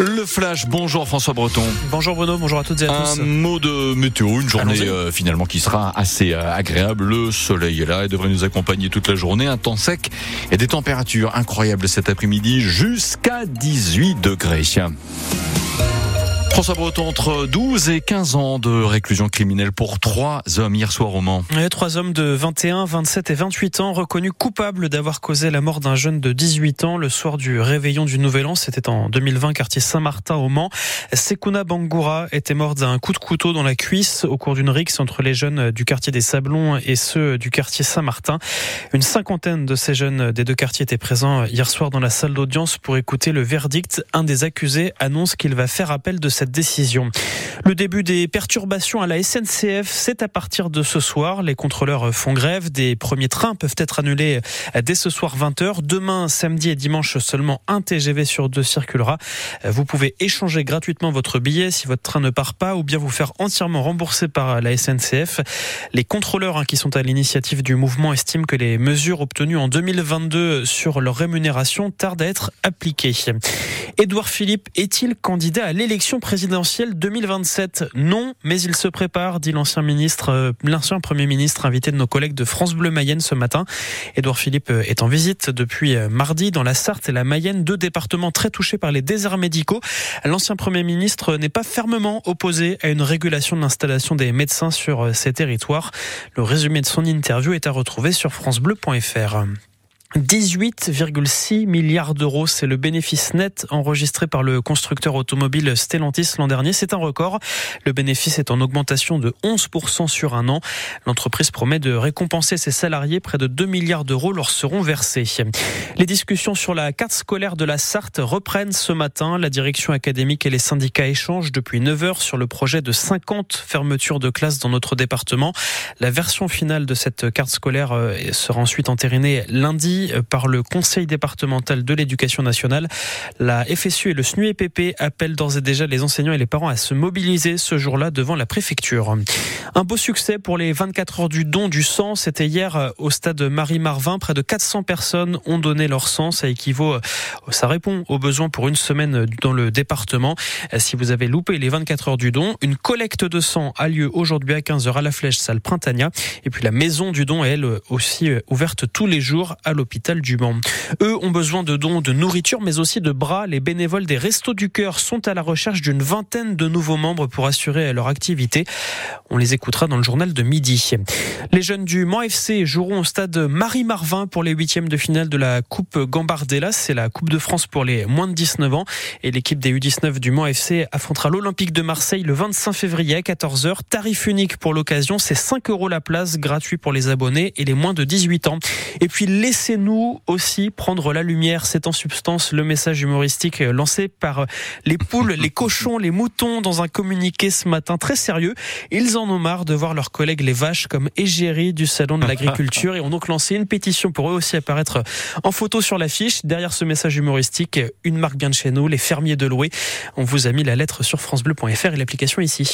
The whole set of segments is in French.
Le flash, bonjour François Breton. Bonjour Bruno, bonjour à toutes et à Un tous. mot de météo, une journée euh, finalement qui sera assez euh, agréable. Le soleil est là et devrait nous accompagner toute la journée. Un temps sec et des températures incroyables cet après-midi jusqu'à 18 degrés. François Breton, entre 12 et 15 ans de réclusion criminelle pour trois hommes hier soir au Mans. Ouais, trois hommes de 21, 27 et 28 ans reconnus coupables d'avoir causé la mort d'un jeune de 18 ans le soir du réveillon du Nouvel An. C'était en 2020, quartier Saint-Martin au Mans. Sekuna Bangoura était mort d'un coup de couteau dans la cuisse au cours d'une rixe entre les jeunes du quartier des Sablons et ceux du quartier Saint-Martin. Une cinquantaine de ces jeunes des deux quartiers étaient présents hier soir dans la salle d'audience pour écouter le verdict. Un des accusés annonce qu'il va faire appel de cette décision. Le début des perturbations à la SNCF, c'est à partir de ce soir. Les contrôleurs font grève. Des premiers trains peuvent être annulés dès ce soir 20h. Demain, samedi et dimanche, seulement un TGV sur deux circulera. Vous pouvez échanger gratuitement votre billet si votre train ne part pas ou bien vous faire entièrement rembourser par la SNCF. Les contrôleurs hein, qui sont à l'initiative du mouvement estiment que les mesures obtenues en 2022 sur leur rémunération tardent à être appliquées. Édouard Philippe est-il candidat à l'élection présidentielle? 2027 Non, mais il se prépare, dit l'ancien ministre, euh, l'ancien premier ministre invité de nos collègues de France Bleu Mayenne ce matin. Édouard Philippe euh, est en visite depuis euh, mardi dans la Sarthe et la Mayenne, deux départements très touchés par les déserts médicaux. L'ancien premier ministre n'est pas fermement opposé à une régulation de l'installation des médecins sur ces territoires. Le résumé de son interview est à retrouver sur francebleu.fr. 18,6 milliards d'euros, c'est le bénéfice net enregistré par le constructeur automobile Stellantis l'an dernier. C'est un record. Le bénéfice est en augmentation de 11% sur un an. L'entreprise promet de récompenser ses salariés. Près de 2 milliards d'euros leur seront versés. Les discussions sur la carte scolaire de la Sarthe reprennent ce matin. La direction académique et les syndicats échangent depuis 9 heures sur le projet de 50 fermetures de classes dans notre département. La version finale de cette carte scolaire euh, sera ensuite entérinée lundi par le Conseil départemental de l'éducation nationale. La FSU et le SNUEPP appellent d'ores et déjà les enseignants et les parents à se mobiliser ce jour-là devant la préfecture. Un beau succès pour les 24 heures du don du sang. C'était hier au stade Marie-Marvin. Près de 400 personnes ont donné leur sang. Ça équivaut, ça répond aux besoins pour une semaine dans le département. Si vous avez loupé les 24 heures du don, une collecte de sang a lieu aujourd'hui à 15h à la Flèche Salle Printania. Et puis la maison du don est elle aussi ouverte tous les jours à l'hôpital du Mans. Eux ont besoin de dons de nourriture mais aussi de bras. Les bénévoles des Restos du Cœur sont à la recherche d'une vingtaine de nouveaux membres pour assurer leur activité. On les écoutera dans le journal de midi. Les jeunes du Mans FC joueront au stade Marie-Marvin pour les huitièmes de finale de la Coupe Gambardella. C'est la Coupe de France pour les moins de 19 ans. Et l'équipe des U19 du Mans FC affrontera l'Olympique de Marseille le 25 février à 14h. Tarif unique pour l'occasion, c'est 5 euros la place, gratuit pour les abonnés et les moins de 18 ans. Et puis laissez-nous aussi prendre la lumière. C'est en substance le message humoristique lancé par les poules, les cochons, les moutons dans un communiqué ce matin très sérieux. Ils en ont marre de voir leurs collègues les vaches comme égérie du salon de l'agriculture et ont donc lancé une pétition pour eux aussi apparaître en photo sur l'affiche. Derrière ce message humoristique, une marque bien de chez nous, les fermiers de Loué. On vous a mis la lettre sur francebleu.fr et l'application ici.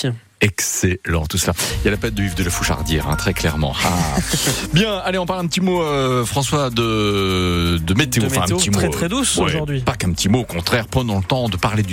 Excellent tout cela. Il y a la peine de Yves de la Fouchardière, hein, très clairement. Ah. Bien, allez, on parle un petit mot, euh, François, de, de météo. De enfin, météo un petit très mot, très douce ouais, aujourd'hui. Pas qu'un petit mot, au contraire, prenons le temps de parler du